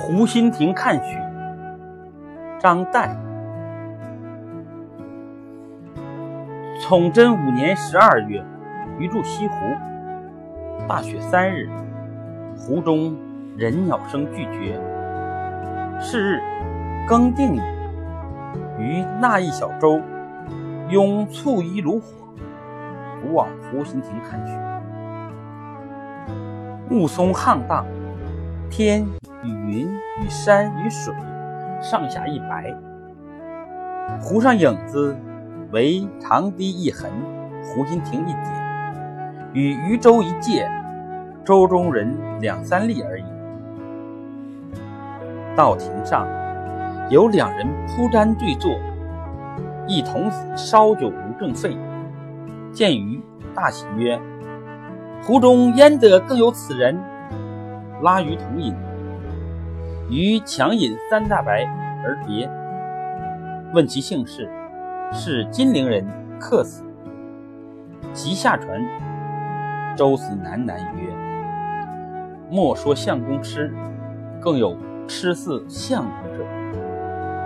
湖心亭看雪，张岱。崇祯五年十二月，余住西湖。大雪三日，湖中人鸟声俱绝。是日，更定矣。余纳一小舟，拥簇衣炉火，独往湖心亭看雪。雾凇沆荡，天与云与山与水上下一白。湖上影子为长堤一痕，湖心亭一点，与渔舟一芥，舟中人两三粒而已。道亭上有两人铺毡对坐，一童子烧酒如正沸。见余，大喜曰。湖中焉得更有此人？拉鱼同饮，余强饮三大白而别。问其姓氏，是金陵人，客死。即下船，舟子喃喃曰：“莫说相公痴，更有痴似相公者。”